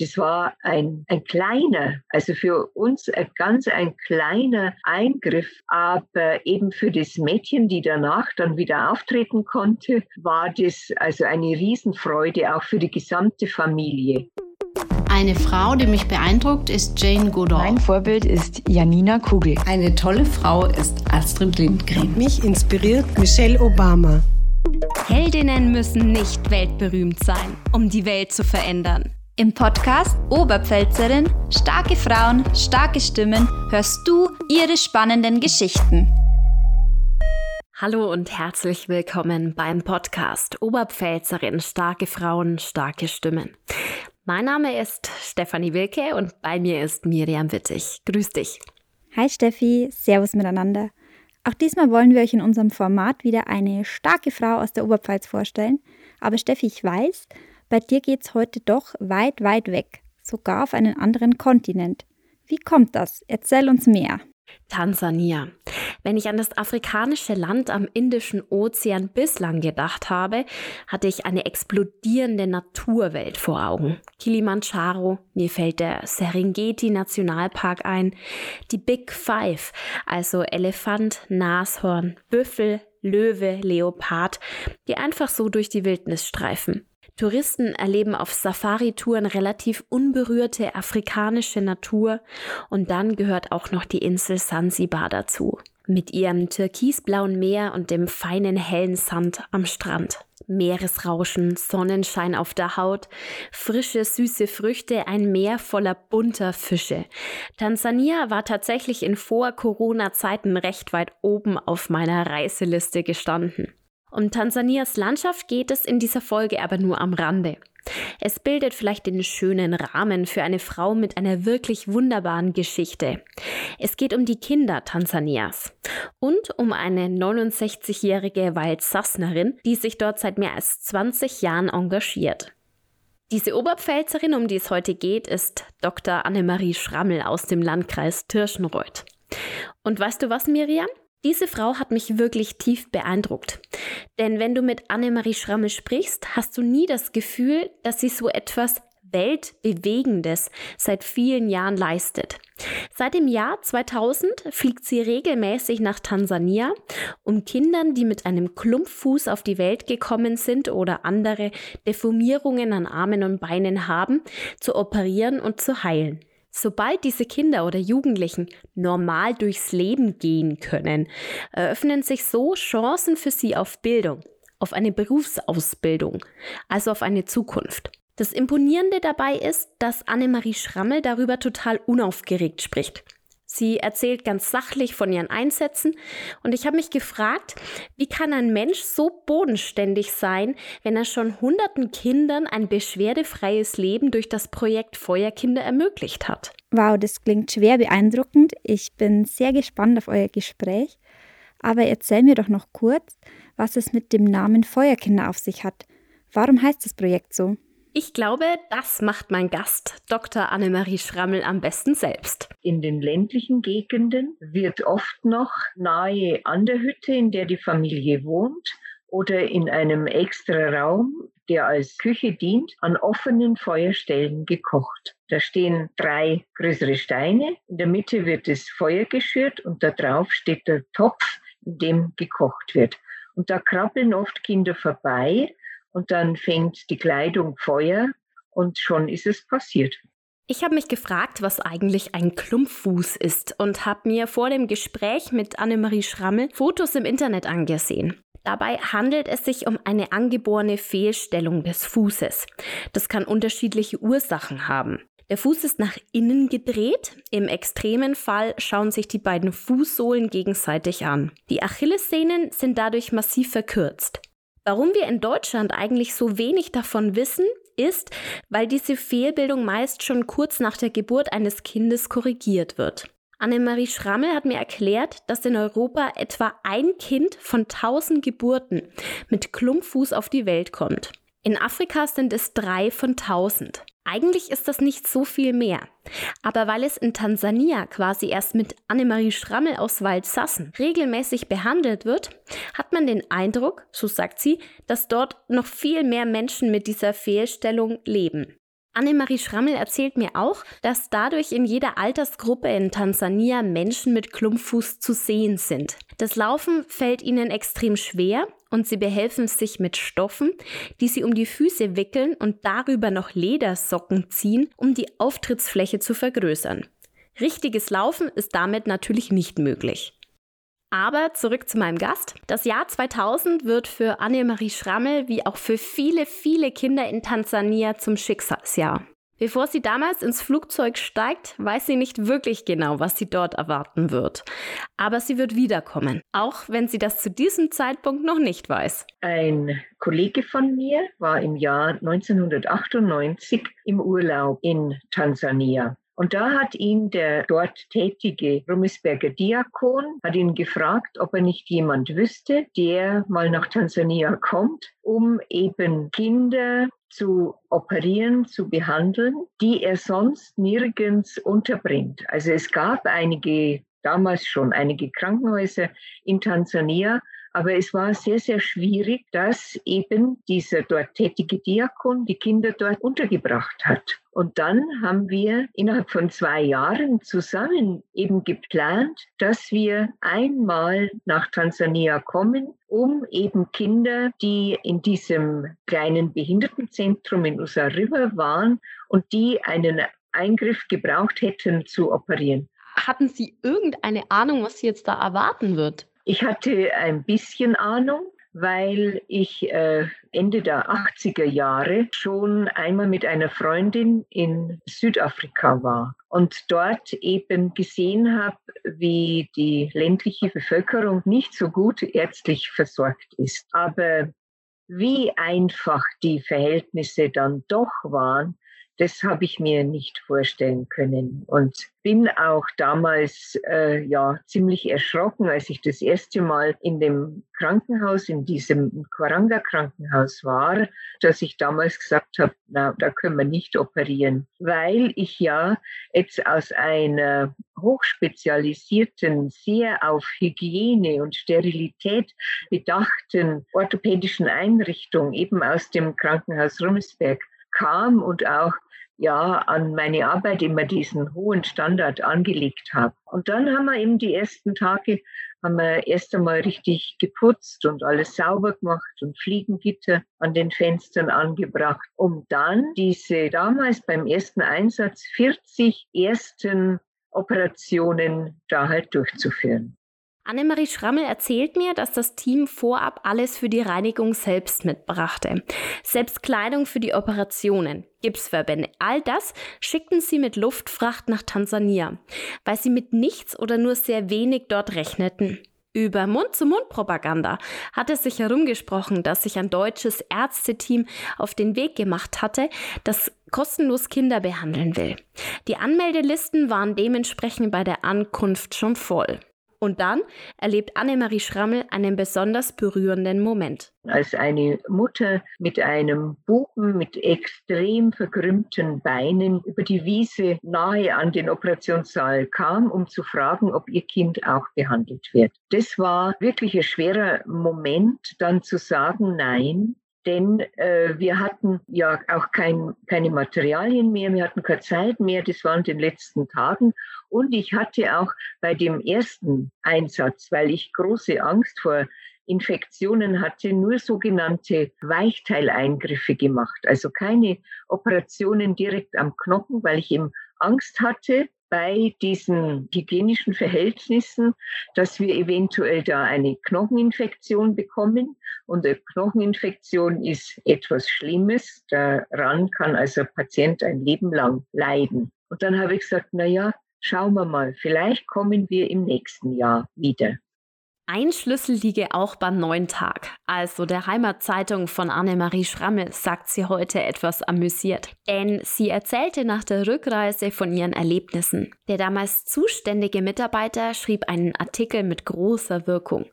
Das war ein, ein kleiner, also für uns ein ganz ein kleiner Eingriff, aber eben für das Mädchen, die danach dann wieder auftreten konnte, war das also eine Riesenfreude auch für die gesamte Familie. Eine Frau, die mich beeindruckt, ist Jane Goodall. Mein Vorbild ist Janina Kugel. Eine tolle Frau ist Astrid Lindgren. Mich inspiriert Michelle Obama. Heldinnen müssen nicht weltberühmt sein, um die Welt zu verändern. Im Podcast Oberpfälzerin, starke Frauen, starke Stimmen hörst du ihre spannenden Geschichten. Hallo und herzlich willkommen beim Podcast Oberpfälzerin, starke Frauen, starke Stimmen. Mein Name ist Stefanie Wilke und bei mir ist Miriam Wittig. Grüß dich. Hi Steffi, Servus miteinander. Auch diesmal wollen wir euch in unserem Format wieder eine starke Frau aus der Oberpfalz vorstellen. Aber Steffi, ich weiß, bei dir geht's heute doch weit, weit weg, sogar auf einen anderen Kontinent. Wie kommt das? Erzähl uns mehr. Tansania. Wenn ich an das afrikanische Land am Indischen Ozean bislang gedacht habe, hatte ich eine explodierende Naturwelt vor Augen. Kilimanjaro, mir fällt der Serengeti Nationalpark ein, die Big Five, also Elefant, Nashorn, Büffel, Löwe, Leopard, die einfach so durch die Wildnis streifen. Touristen erleben auf Safari-Touren relativ unberührte afrikanische Natur und dann gehört auch noch die Insel Sansibar dazu. Mit ihrem türkisblauen Meer und dem feinen hellen Sand am Strand. Meeresrauschen, Sonnenschein auf der Haut, frische, süße Früchte, ein Meer voller bunter Fische. Tansania war tatsächlich in Vor-Corona-Zeiten recht weit oben auf meiner Reiseliste gestanden. Um Tansanias Landschaft geht es in dieser Folge aber nur am Rande. Es bildet vielleicht den schönen Rahmen für eine Frau mit einer wirklich wunderbaren Geschichte. Es geht um die Kinder Tansanias und um eine 69-jährige Waldsassnerin, die sich dort seit mehr als 20 Jahren engagiert. Diese Oberpfälzerin, um die es heute geht, ist Dr. Annemarie Schrammel aus dem Landkreis Tirschenreuth. Und weißt du was, Miriam? Diese Frau hat mich wirklich tief beeindruckt. Denn wenn du mit Annemarie Schrammel sprichst, hast du nie das Gefühl, dass sie so etwas Weltbewegendes seit vielen Jahren leistet. Seit dem Jahr 2000 fliegt sie regelmäßig nach Tansania, um Kindern, die mit einem Klumpfuß auf die Welt gekommen sind oder andere Deformierungen an Armen und Beinen haben, zu operieren und zu heilen. Sobald diese Kinder oder Jugendlichen normal durchs Leben gehen können, eröffnen sich so Chancen für sie auf Bildung, auf eine Berufsausbildung, also auf eine Zukunft. Das Imponierende dabei ist, dass Annemarie Schrammel darüber total unaufgeregt spricht. Sie erzählt ganz sachlich von ihren Einsätzen und ich habe mich gefragt, wie kann ein Mensch so bodenständig sein, wenn er schon hunderten Kindern ein beschwerdefreies Leben durch das Projekt Feuerkinder ermöglicht hat? Wow, das klingt schwer beeindruckend. Ich bin sehr gespannt auf euer Gespräch. Aber erzähl mir doch noch kurz, was es mit dem Namen Feuerkinder auf sich hat. Warum heißt das Projekt so? Ich glaube, das macht mein Gast, Dr. Annemarie Schrammel, am besten selbst. In den ländlichen Gegenden wird oft noch nahe an der Hütte, in der die Familie wohnt, oder in einem extra Raum, der als Küche dient, an offenen Feuerstellen gekocht. Da stehen drei größere Steine, in der Mitte wird das Feuer geschürt und da drauf steht der Topf, in dem gekocht wird. Und da krabbeln oft Kinder vorbei und dann fängt die Kleidung Feuer und schon ist es passiert. Ich habe mich gefragt, was eigentlich ein Klumpfuß ist und habe mir vor dem Gespräch mit Annemarie Schrammel Fotos im Internet angesehen. Dabei handelt es sich um eine angeborene Fehlstellung des Fußes. Das kann unterschiedliche Ursachen haben. Der Fuß ist nach innen gedreht. Im extremen Fall schauen sich die beiden Fußsohlen gegenseitig an. Die Achillessehnen sind dadurch massiv verkürzt. Warum wir in Deutschland eigentlich so wenig davon wissen, ist, weil diese Fehlbildung meist schon kurz nach der Geburt eines Kindes korrigiert wird. Annemarie Schrammel hat mir erklärt, dass in Europa etwa ein Kind von 1000 Geburten mit Klumpfuß auf die Welt kommt. In Afrika sind es drei von 1000. Eigentlich ist das nicht so viel mehr. Aber weil es in Tansania quasi erst mit Annemarie Schrammel aus Waldsassen regelmäßig behandelt wird, hat man den Eindruck, so sagt sie, dass dort noch viel mehr Menschen mit dieser Fehlstellung leben. Annemarie Schrammel erzählt mir auch, dass dadurch in jeder Altersgruppe in Tansania Menschen mit Klumpfuß zu sehen sind. Das Laufen fällt ihnen extrem schwer und sie behelfen sich mit Stoffen, die sie um die Füße wickeln und darüber noch Ledersocken ziehen, um die Auftrittsfläche zu vergrößern. Richtiges Laufen ist damit natürlich nicht möglich. Aber zurück zu meinem Gast. Das Jahr 2000 wird für Annemarie Schrammel wie auch für viele, viele Kinder in Tansania zum Schicksalsjahr. Bevor sie damals ins Flugzeug steigt, weiß sie nicht wirklich genau, was sie dort erwarten wird. Aber sie wird wiederkommen, auch wenn sie das zu diesem Zeitpunkt noch nicht weiß. Ein Kollege von mir war im Jahr 1998 im Urlaub in Tansania. Und da hat ihn der dort tätige Rummelsberger Diakon, hat ihn gefragt, ob er nicht jemand wüsste, der mal nach Tansania kommt, um eben Kinder zu operieren, zu behandeln, die er sonst nirgends unterbringt. Also es gab einige, damals schon einige Krankenhäuser in Tansania, aber es war sehr, sehr schwierig, dass eben dieser dort tätige Diakon die Kinder dort untergebracht hat. Und dann haben wir innerhalb von zwei Jahren zusammen eben geplant, dass wir einmal nach Tansania kommen, um eben Kinder, die in diesem kleinen Behindertenzentrum in Usa River waren und die einen Eingriff gebraucht hätten, zu operieren. Hatten Sie irgendeine Ahnung, was Sie jetzt da erwarten wird? Ich hatte ein bisschen Ahnung, weil ich äh, Ende der 80er Jahre schon einmal mit einer Freundin in Südafrika war und dort eben gesehen habe, wie die ländliche Bevölkerung nicht so gut ärztlich versorgt ist. Aber wie einfach die Verhältnisse dann doch waren, das habe ich mir nicht vorstellen können und bin auch damals äh, ja ziemlich erschrocken, als ich das erste Mal in dem Krankenhaus, in diesem Quaranga Krankenhaus war, dass ich damals gesagt habe, na, da können wir nicht operieren, weil ich ja jetzt aus einer hochspezialisierten, sehr auf Hygiene und Sterilität bedachten orthopädischen Einrichtung eben aus dem Krankenhaus Rummelsberg kam und auch ja an meine Arbeit immer diesen hohen Standard angelegt habe. Und dann haben wir eben die ersten Tage, haben wir erst einmal richtig geputzt und alles sauber gemacht und Fliegengitter an den Fenstern angebracht, um dann diese damals beim ersten Einsatz 40 ersten Operationen da halt durchzuführen. Annemarie Schrammel erzählt mir, dass das Team vorab alles für die Reinigung selbst mitbrachte. Selbst Kleidung für die Operationen, Gipsverbände, all das schickten sie mit Luftfracht nach Tansania, weil sie mit nichts oder nur sehr wenig dort rechneten. Über Mund-zu-Mund-Propaganda hatte sich herumgesprochen, dass sich ein deutsches Ärzteteam auf den Weg gemacht hatte, das kostenlos Kinder behandeln will. Die Anmeldelisten waren dementsprechend bei der Ankunft schon voll. Und dann erlebt Annemarie Schrammel einen besonders berührenden Moment. Als eine Mutter mit einem Buben mit extrem verkrümmten Beinen über die Wiese nahe an den Operationssaal kam, um zu fragen, ob ihr Kind auch behandelt wird. Das war wirklich ein schwerer Moment, dann zu sagen, nein, denn äh, wir hatten ja auch kein, keine Materialien mehr, wir hatten keine Zeit mehr, das war in den letzten Tagen. Und ich hatte auch bei dem ersten Einsatz, weil ich große Angst vor Infektionen hatte, nur sogenannte Weichteileingriffe gemacht, also keine Operationen direkt am Knochen, weil ich eben Angst hatte, bei diesen hygienischen Verhältnissen, dass wir eventuell da eine Knocheninfektion bekommen. Und eine Knocheninfektion ist etwas Schlimmes. Daran kann also ein Patient ein Leben lang leiden. Und dann habe ich gesagt, na ja, schauen wir mal, vielleicht kommen wir im nächsten Jahr wieder. Ein Schlüssel liege auch beim neuen Tag. Also der Heimatzeitung von Annemarie Schrammel sagt sie heute etwas amüsiert. Denn sie erzählte nach der Rückreise von ihren Erlebnissen. Der damals zuständige Mitarbeiter schrieb einen Artikel mit großer Wirkung.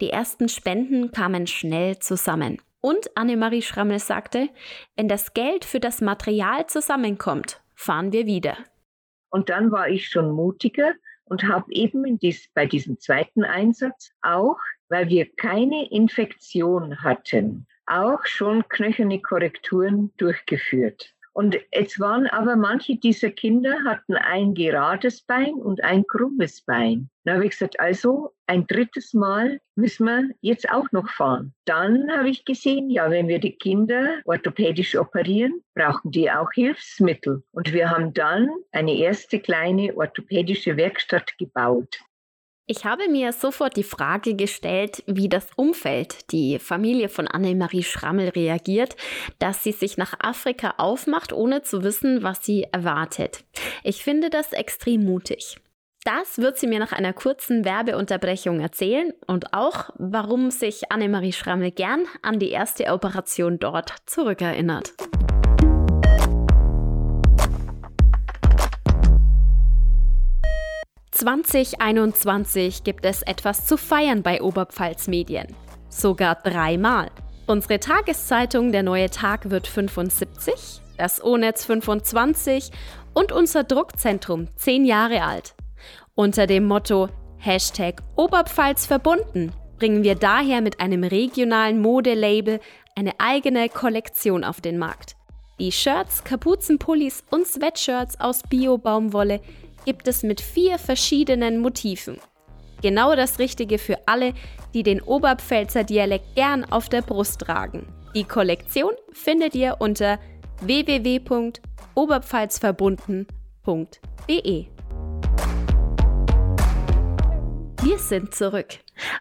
Die ersten Spenden kamen schnell zusammen. Und Annemarie Schrammel sagte, wenn das Geld für das Material zusammenkommt, fahren wir wieder. Und dann war ich schon mutiger und habe eben dies, bei diesem zweiten Einsatz auch, weil wir keine Infektion hatten, auch schon knöcherne Korrekturen durchgeführt. Und jetzt waren aber manche dieser Kinder hatten ein gerades Bein und ein krummes Bein. Da habe ich gesagt, also ein drittes Mal müssen wir jetzt auch noch fahren. Dann habe ich gesehen, ja, wenn wir die Kinder orthopädisch operieren, brauchen die auch Hilfsmittel. Und wir haben dann eine erste kleine orthopädische Werkstatt gebaut. Ich habe mir sofort die Frage gestellt, wie das Umfeld, die Familie von Annemarie Schrammel reagiert, dass sie sich nach Afrika aufmacht, ohne zu wissen, was sie erwartet. Ich finde das extrem mutig. Das wird sie mir nach einer kurzen Werbeunterbrechung erzählen und auch, warum sich Annemarie Schrammel gern an die erste Operation dort zurückerinnert. 2021 gibt es etwas zu feiern bei Oberpfalz Medien. Sogar dreimal. Unsere Tageszeitung Der Neue Tag wird 75, das O-Netz 25 und unser Druckzentrum 10 Jahre alt. Unter dem Motto Hashtag Oberpfalz verbunden bringen wir daher mit einem regionalen Modelabel eine eigene Kollektion auf den Markt. Die Shirts, Kapuzenpullis und Sweatshirts aus Bio-Baumwolle gibt es mit vier verschiedenen Motiven. Genau das Richtige für alle, die den Oberpfälzer Dialekt gern auf der Brust tragen. Die Kollektion findet ihr unter www.oberpfalzverbunden.de. Wir sind zurück.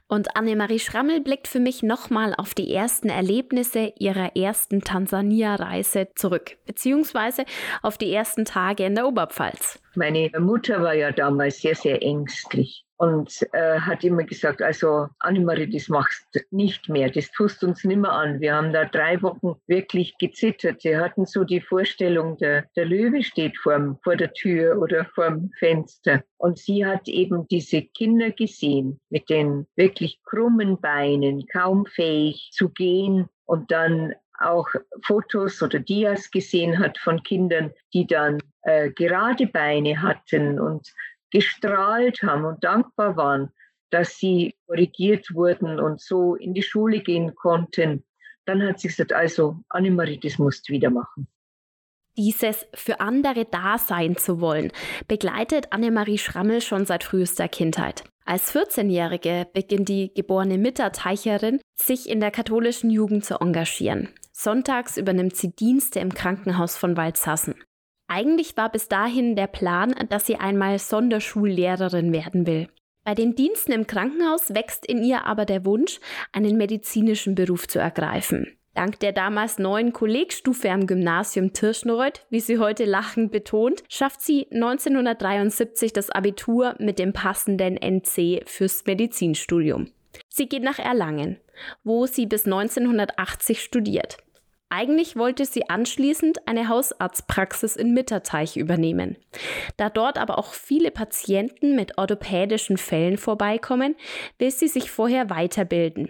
Und Annemarie Schrammel blickt für mich nochmal auf die ersten Erlebnisse ihrer ersten Tansania-Reise zurück, beziehungsweise auf die ersten Tage in der Oberpfalz. Meine Mutter war ja damals sehr, sehr ängstlich und äh, hat immer gesagt, also Annemarie, das machst du nicht mehr, das tust uns nimmer an. Wir haben da drei Wochen wirklich gezittert. Sie hatten so die Vorstellung, der, der Löwe steht vorm, vor der Tür oder vorm Fenster. Und sie hat eben diese Kinder gesehen mit den wirklich krummen Beinen, kaum fähig zu gehen und dann auch Fotos oder Dias gesehen hat von Kindern, die dann äh, gerade Beine hatten und gestrahlt haben und dankbar waren, dass sie korrigiert wurden und so in die Schule gehen konnten. Dann hat sie gesagt, also Annemarie, das musst du wieder machen. Dieses für andere da sein zu wollen, begleitet Annemarie Schrammel schon seit frühester Kindheit. Als 14-Jährige beginnt die geborene Mitterteicherin, sich in der katholischen Jugend zu engagieren. Sonntags übernimmt sie Dienste im Krankenhaus von Waldsassen. Eigentlich war bis dahin der Plan, dass sie einmal Sonderschullehrerin werden will. Bei den Diensten im Krankenhaus wächst in ihr aber der Wunsch, einen medizinischen Beruf zu ergreifen. Dank der damals neuen Kollegstufe am Gymnasium Tirschenreuth, wie sie heute lachend betont, schafft sie 1973 das Abitur mit dem passenden NC fürs Medizinstudium. Sie geht nach Erlangen, wo sie bis 1980 studiert. Eigentlich wollte sie anschließend eine Hausarztpraxis in Mitterteich übernehmen. Da dort aber auch viele Patienten mit orthopädischen Fällen vorbeikommen, will sie sich vorher weiterbilden.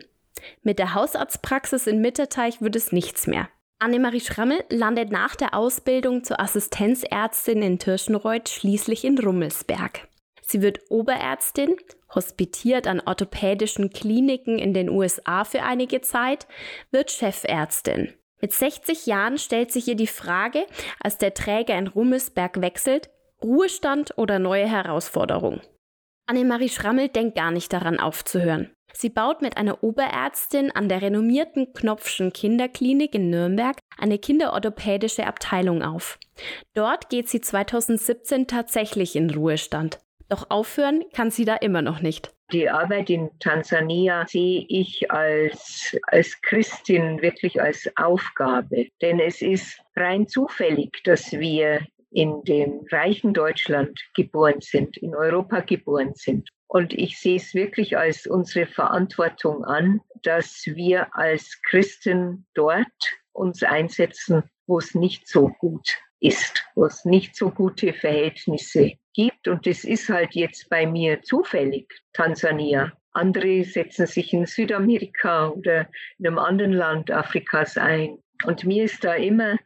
Mit der Hausarztpraxis in Mitterteich wird es nichts mehr. Annemarie Schrammel landet nach der Ausbildung zur Assistenzärztin in Tirschenreuth schließlich in Rummelsberg. Sie wird Oberärztin, hospitiert an orthopädischen Kliniken in den USA für einige Zeit, wird Chefärztin. Mit 60 Jahren stellt sich ihr die Frage, als der Träger in Rummelsberg wechselt, Ruhestand oder neue Herausforderung. Annemarie Schrammel denkt gar nicht daran aufzuhören. Sie baut mit einer Oberärztin an der renommierten Knopfschen Kinderklinik in Nürnberg eine kinderorthopädische Abteilung auf. Dort geht sie 2017 tatsächlich in Ruhestand. Doch aufhören kann sie da immer noch nicht. Die Arbeit in Tansania sehe ich als, als Christin wirklich als Aufgabe. Denn es ist rein zufällig, dass wir in dem reichen Deutschland geboren sind, in Europa geboren sind. Und ich sehe es wirklich als unsere Verantwortung an, dass wir als Christen dort uns einsetzen, wo es nicht so gut ist, wo es nicht so gute Verhältnisse gibt. Und das ist halt jetzt bei mir zufällig, Tansania. Andere setzen sich in Südamerika oder in einem anderen Land Afrikas ein. Und mir ist da immer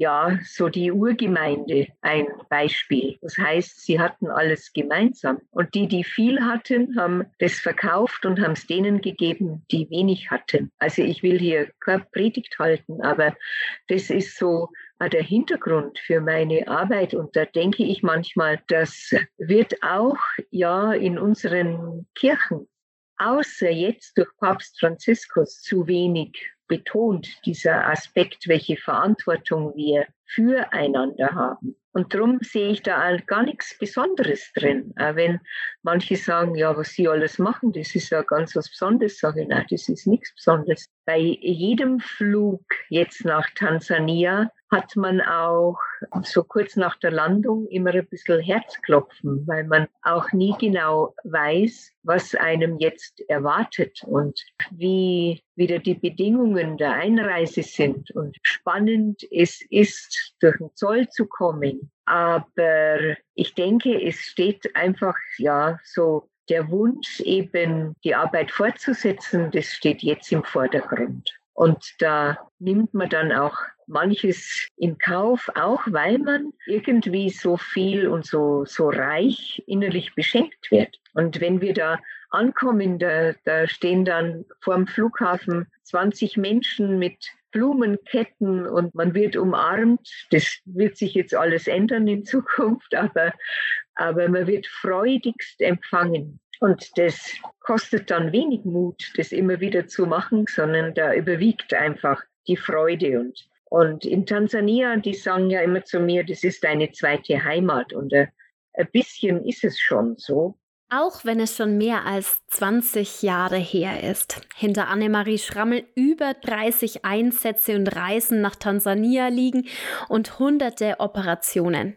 ja, so die Urgemeinde ein Beispiel. Das heißt, sie hatten alles gemeinsam. Und die, die viel hatten, haben das verkauft und haben es denen gegeben, die wenig hatten. Also ich will hier keine Predigt halten, aber das ist so der Hintergrund für meine Arbeit. Und da denke ich manchmal, das wird auch ja in unseren Kirchen, außer jetzt durch Papst Franziskus, zu wenig betont, dieser Aspekt, welche Verantwortung wir füreinander haben. Und darum sehe ich da gar nichts Besonderes drin. Auch wenn manche sagen, ja, was sie alles machen, das ist ja ganz was Besonderes, sage ich, nein, das ist nichts Besonderes. Bei jedem Flug jetzt nach Tansania hat man auch so kurz nach der Landung immer ein bisschen Herzklopfen, weil man auch nie genau weiß, was einem jetzt erwartet und wie wieder die Bedingungen der Einreise sind und spannend es ist, durch den Zoll zu kommen. Aber ich denke, es steht einfach, ja, so der Wunsch eben, die Arbeit fortzusetzen, das steht jetzt im Vordergrund. Und da nimmt man dann auch manches in Kauf, auch weil man irgendwie so viel und so, so reich innerlich beschenkt wird. Und wenn wir da ankommen, da, da stehen dann vor dem Flughafen 20 Menschen mit Blumenketten und man wird umarmt. Das wird sich jetzt alles ändern in Zukunft, aber, aber man wird freudigst empfangen. Und das kostet dann wenig Mut, das immer wieder zu machen, sondern da überwiegt einfach die Freude. Und, und in Tansania, die sagen ja immer zu mir, das ist deine zweite Heimat. Und ein, ein bisschen ist es schon so. Auch wenn es schon mehr als 20 Jahre her ist. Hinter Annemarie Schrammel über 30 Einsätze und Reisen nach Tansania liegen und hunderte Operationen.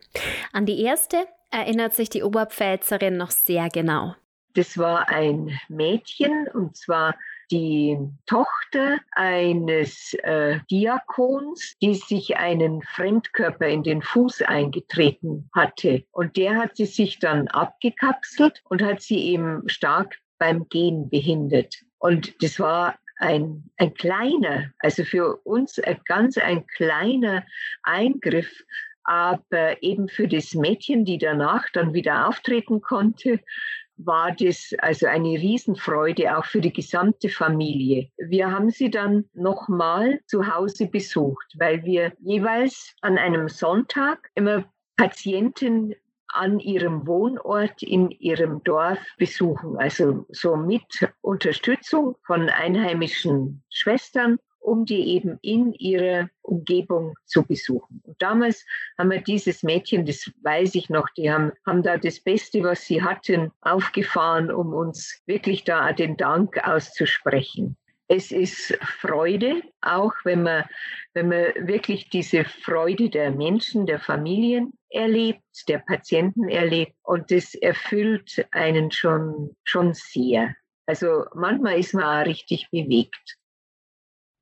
An die erste erinnert sich die Oberpfälzerin noch sehr genau. Das war ein Mädchen und zwar die Tochter eines äh, Diakons, die sich einen Fremdkörper in den Fuß eingetreten hatte. Und der hat sie sich dann abgekapselt und hat sie eben stark beim Gehen behindert. Und das war ein, ein kleiner, also für uns ein ganz ein kleiner Eingriff, aber eben für das Mädchen, die danach dann wieder auftreten konnte, war das also eine Riesenfreude auch für die gesamte Familie. Wir haben sie dann nochmal zu Hause besucht, weil wir jeweils an einem Sonntag immer Patienten an ihrem Wohnort in ihrem Dorf besuchen, also so mit Unterstützung von einheimischen Schwestern um die eben in ihrer Umgebung zu besuchen. Und damals haben wir dieses Mädchen, das weiß ich noch, die haben, haben da das Beste, was sie hatten, aufgefahren, um uns wirklich da den Dank auszusprechen. Es ist Freude, auch wenn man, wenn man wirklich diese Freude der Menschen, der Familien erlebt, der Patienten erlebt. Und das erfüllt einen schon, schon sehr. Also manchmal ist man auch richtig bewegt.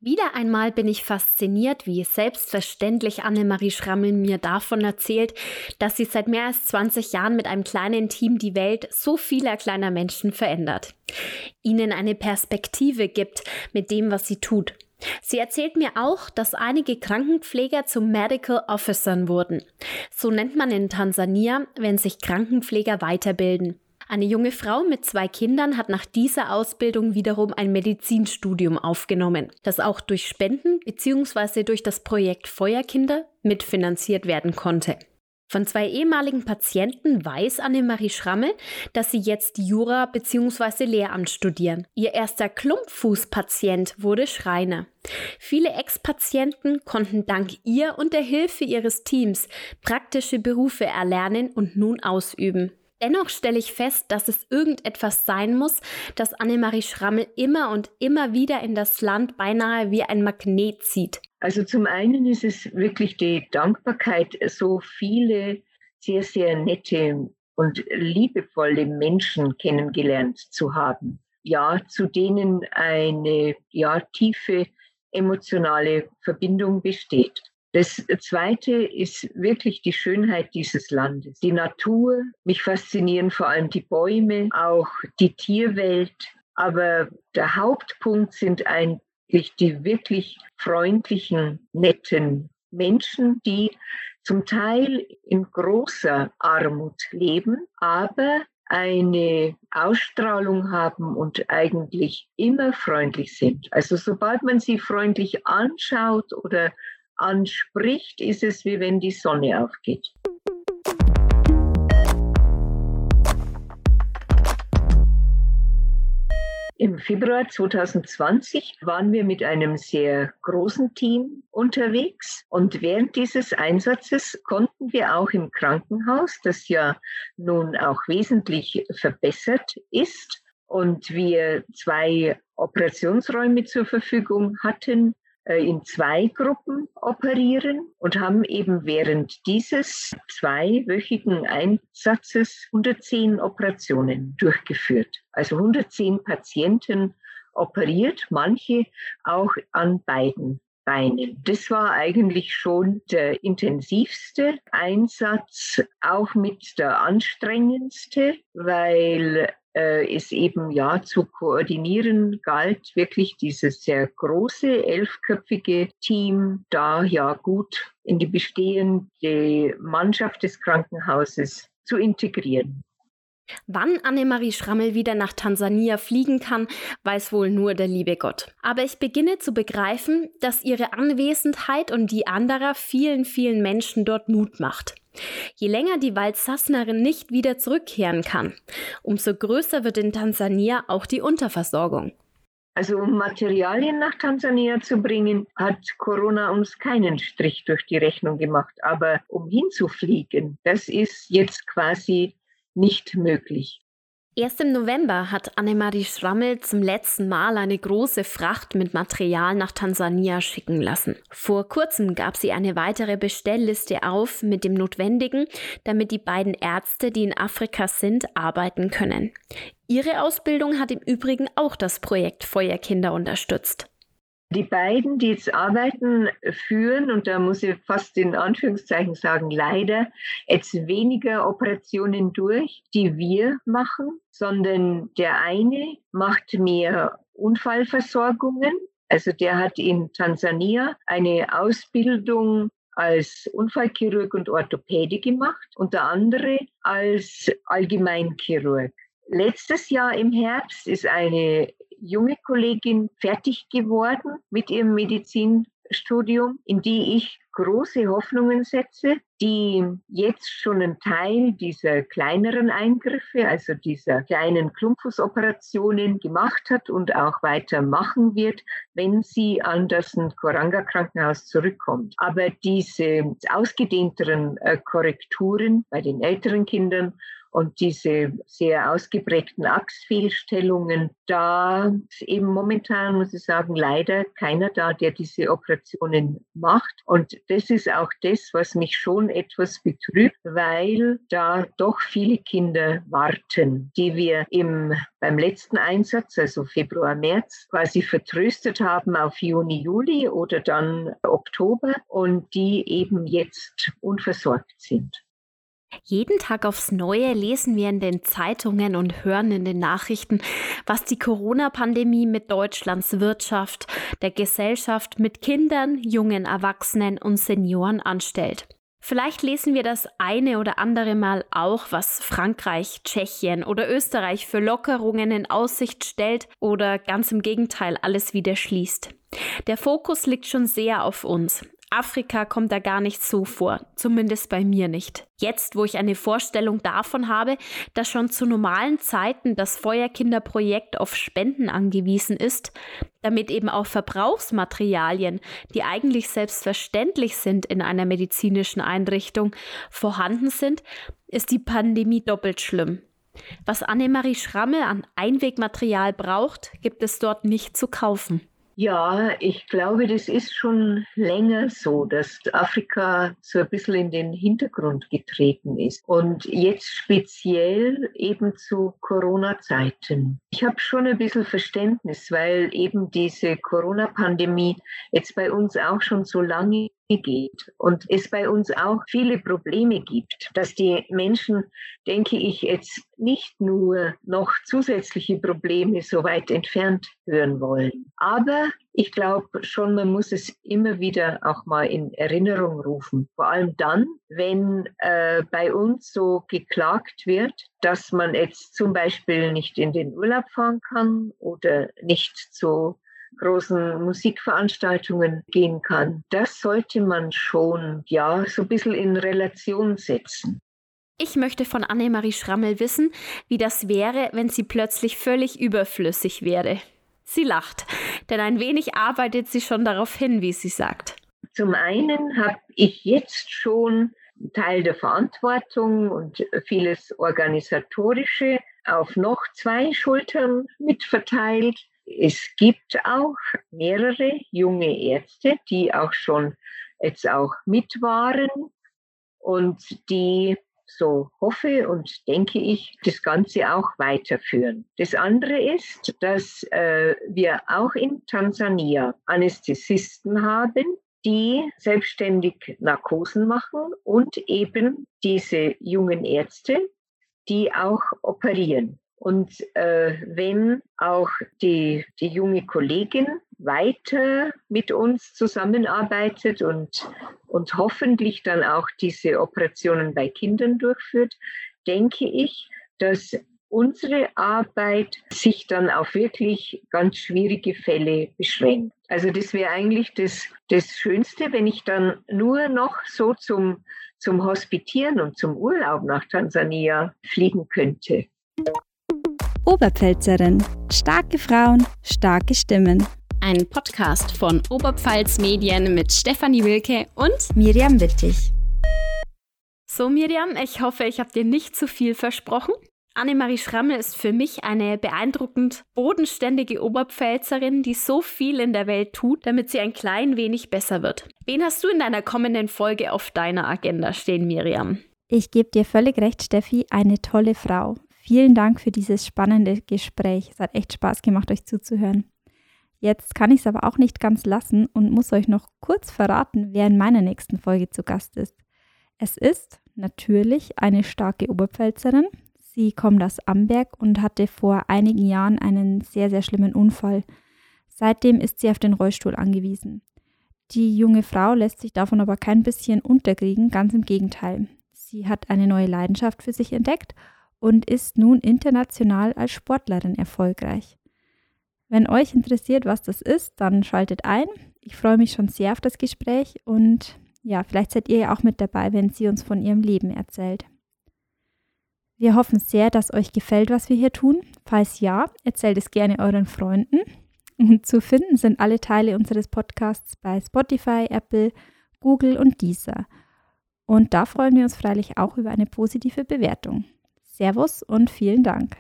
Wieder einmal bin ich fasziniert, wie selbstverständlich Annemarie Schrammel mir davon erzählt, dass sie seit mehr als 20 Jahren mit einem kleinen Team die Welt so vieler kleiner Menschen verändert. Ihnen eine Perspektive gibt mit dem, was sie tut. Sie erzählt mir auch, dass einige Krankenpfleger zu Medical Officern wurden. So nennt man in Tansania, wenn sich Krankenpfleger weiterbilden. Eine junge Frau mit zwei Kindern hat nach dieser Ausbildung wiederum ein Medizinstudium aufgenommen, das auch durch Spenden bzw. durch das Projekt Feuerkinder mitfinanziert werden konnte. Von zwei ehemaligen Patienten weiß Annemarie Schrammel, dass sie jetzt Jura bzw. Lehramt studieren. Ihr erster Klumpfußpatient wurde Schreiner. Viele Ex-Patienten konnten dank ihr und der Hilfe ihres Teams praktische Berufe erlernen und nun ausüben. Dennoch stelle ich fest, dass es irgendetwas sein muss, das Annemarie Schrammel immer und immer wieder in das Land beinahe wie ein Magnet zieht. Also zum einen ist es wirklich die Dankbarkeit, so viele sehr, sehr nette und liebevolle Menschen kennengelernt zu haben. Ja, zu denen eine ja, tiefe emotionale Verbindung besteht. Das Zweite ist wirklich die Schönheit dieses Landes. Die Natur, mich faszinieren vor allem die Bäume, auch die Tierwelt. Aber der Hauptpunkt sind eigentlich die wirklich freundlichen, netten Menschen, die zum Teil in großer Armut leben, aber eine Ausstrahlung haben und eigentlich immer freundlich sind. Also sobald man sie freundlich anschaut oder anspricht, ist es wie wenn die Sonne aufgeht. Im Februar 2020 waren wir mit einem sehr großen Team unterwegs und während dieses Einsatzes konnten wir auch im Krankenhaus, das ja nun auch wesentlich verbessert ist, und wir zwei Operationsräume zur Verfügung hatten, in zwei Gruppen operieren und haben eben während dieses zweiwöchigen Einsatzes 110 Operationen durchgeführt. Also 110 Patienten operiert, manche auch an beiden Beinen. Das war eigentlich schon der intensivste Einsatz, auch mit der anstrengendste, weil äh, es eben ja zu koordinieren galt, wirklich dieses sehr große elfköpfige Team da ja gut in die bestehende Mannschaft des Krankenhauses zu integrieren. Wann Annemarie Schrammel wieder nach Tansania fliegen kann, weiß wohl nur der liebe Gott. Aber ich beginne zu begreifen, dass ihre Anwesenheit und die anderer vielen, vielen Menschen dort Mut macht. Je länger die Waldsassnerin nicht wieder zurückkehren kann, umso größer wird in Tansania auch die Unterversorgung. Also um Materialien nach Tansania zu bringen, hat Corona uns keinen Strich durch die Rechnung gemacht. Aber um hinzufliegen, das ist jetzt quasi nicht möglich. Erst im November hat Annemarie Schrammel zum letzten Mal eine große Fracht mit Material nach Tansania schicken lassen. Vor kurzem gab sie eine weitere Bestellliste auf mit dem Notwendigen, damit die beiden Ärzte, die in Afrika sind, arbeiten können. Ihre Ausbildung hat im Übrigen auch das Projekt Feuerkinder unterstützt. Die beiden, die jetzt arbeiten, führen, und da muss ich fast in Anführungszeichen sagen, leider jetzt weniger Operationen durch, die wir machen, sondern der eine macht mehr Unfallversorgungen. Also der hat in Tansania eine Ausbildung als Unfallchirurg und Orthopäde gemacht und der andere als Allgemeinchirurg. Letztes Jahr im Herbst ist eine junge Kollegin fertig geworden mit ihrem Medizinstudium, in die ich große Hoffnungen setze, die jetzt schon einen Teil dieser kleineren Eingriffe, also dieser kleinen Klumpfußoperationen gemacht hat und auch weiter machen wird, wenn sie an das Koranga Krankenhaus zurückkommt. Aber diese ausgedehnteren äh, Korrekturen bei den älteren Kindern und diese sehr ausgeprägten Achsfehlstellungen, da ist eben momentan, muss ich sagen, leider keiner da, der diese Operationen macht. Und das ist auch das, was mich schon etwas betrübt, weil da doch viele Kinder warten, die wir im, beim letzten Einsatz, also Februar, März, quasi vertröstet haben auf Juni, Juli oder dann Oktober und die eben jetzt unversorgt sind. Jeden Tag aufs Neue lesen wir in den Zeitungen und hören in den Nachrichten, was die Corona-Pandemie mit Deutschlands Wirtschaft, der Gesellschaft, mit Kindern, jungen Erwachsenen und Senioren anstellt. Vielleicht lesen wir das eine oder andere Mal auch, was Frankreich, Tschechien oder Österreich für Lockerungen in Aussicht stellt oder ganz im Gegenteil alles wieder schließt. Der Fokus liegt schon sehr auf uns, Afrika kommt da gar nicht so vor, zumindest bei mir nicht. Jetzt, wo ich eine Vorstellung davon habe, dass schon zu normalen Zeiten das Feuerkinderprojekt auf Spenden angewiesen ist, damit eben auch Verbrauchsmaterialien, die eigentlich selbstverständlich sind in einer medizinischen Einrichtung, vorhanden sind, ist die Pandemie doppelt schlimm. Was Annemarie Schramme an Einwegmaterial braucht, gibt es dort nicht zu kaufen. Ja, ich glaube, das ist schon länger so, dass Afrika so ein bisschen in den Hintergrund getreten ist. Und jetzt speziell eben zu Corona-Zeiten. Ich habe schon ein bisschen Verständnis, weil eben diese Corona-Pandemie jetzt bei uns auch schon so lange geht und es bei uns auch viele Probleme gibt, dass die Menschen, denke ich, jetzt nicht nur noch zusätzliche Probleme so weit entfernt hören wollen. Aber ich glaube schon, man muss es immer wieder auch mal in Erinnerung rufen. Vor allem dann, wenn äh, bei uns so geklagt wird, dass man jetzt zum Beispiel nicht in den Urlaub fahren kann oder nicht zu großen Musikveranstaltungen gehen kann. Das sollte man schon, ja, so ein bisschen in Relation setzen. Ich möchte von Annemarie Schrammel wissen, wie das wäre, wenn sie plötzlich völlig überflüssig wäre. Sie lacht, denn ein wenig arbeitet sie schon darauf hin, wie sie sagt. Zum einen habe ich jetzt schon Teil der Verantwortung und vieles Organisatorische auf noch zwei Schultern mitverteilt. Es gibt auch mehrere junge Ärzte, die auch schon jetzt auch mit waren und die so hoffe und denke ich, das Ganze auch weiterführen. Das andere ist, dass äh, wir auch in Tansania Anästhesisten haben, die selbstständig Narkosen machen und eben diese jungen Ärzte, die auch operieren. Und äh, wenn auch die, die junge Kollegin weiter mit uns zusammenarbeitet und, und hoffentlich dann auch diese Operationen bei Kindern durchführt, denke ich, dass unsere Arbeit sich dann auf wirklich ganz schwierige Fälle beschränkt. Also das wäre eigentlich das, das Schönste, wenn ich dann nur noch so zum, zum Hospitieren und zum Urlaub nach Tansania fliegen könnte. Oberpfälzerin. Starke Frauen, starke Stimmen. Ein Podcast von Oberpfalz Medien mit Stefanie Wilke und Miriam Wittig. So, Miriam, ich hoffe, ich habe dir nicht zu viel versprochen. Annemarie Schrammel ist für mich eine beeindruckend bodenständige Oberpfälzerin, die so viel in der Welt tut, damit sie ein klein wenig besser wird. Wen hast du in deiner kommenden Folge auf deiner Agenda stehen, Miriam? Ich gebe dir völlig recht, Steffi, eine tolle Frau. Vielen Dank für dieses spannende Gespräch. Es hat echt Spaß gemacht, euch zuzuhören. Jetzt kann ich es aber auch nicht ganz lassen und muss euch noch kurz verraten, wer in meiner nächsten Folge zu Gast ist. Es ist natürlich eine starke Oberpfälzerin, Sie kommt aus Amberg und hatte vor einigen Jahren einen sehr, sehr schlimmen Unfall. Seitdem ist sie auf den Rollstuhl angewiesen. Die junge Frau lässt sich davon aber kein bisschen unterkriegen, ganz im Gegenteil. Sie hat eine neue Leidenschaft für sich entdeckt und ist nun international als Sportlerin erfolgreich. Wenn euch interessiert, was das ist, dann schaltet ein. Ich freue mich schon sehr auf das Gespräch und ja, vielleicht seid ihr ja auch mit dabei, wenn sie uns von ihrem Leben erzählt. Wir hoffen sehr, dass euch gefällt, was wir hier tun. Falls ja, erzählt es gerne euren Freunden. Und zu finden sind alle Teile unseres Podcasts bei Spotify, Apple, Google und Deezer. Und da freuen wir uns freilich auch über eine positive Bewertung. Servus und vielen Dank.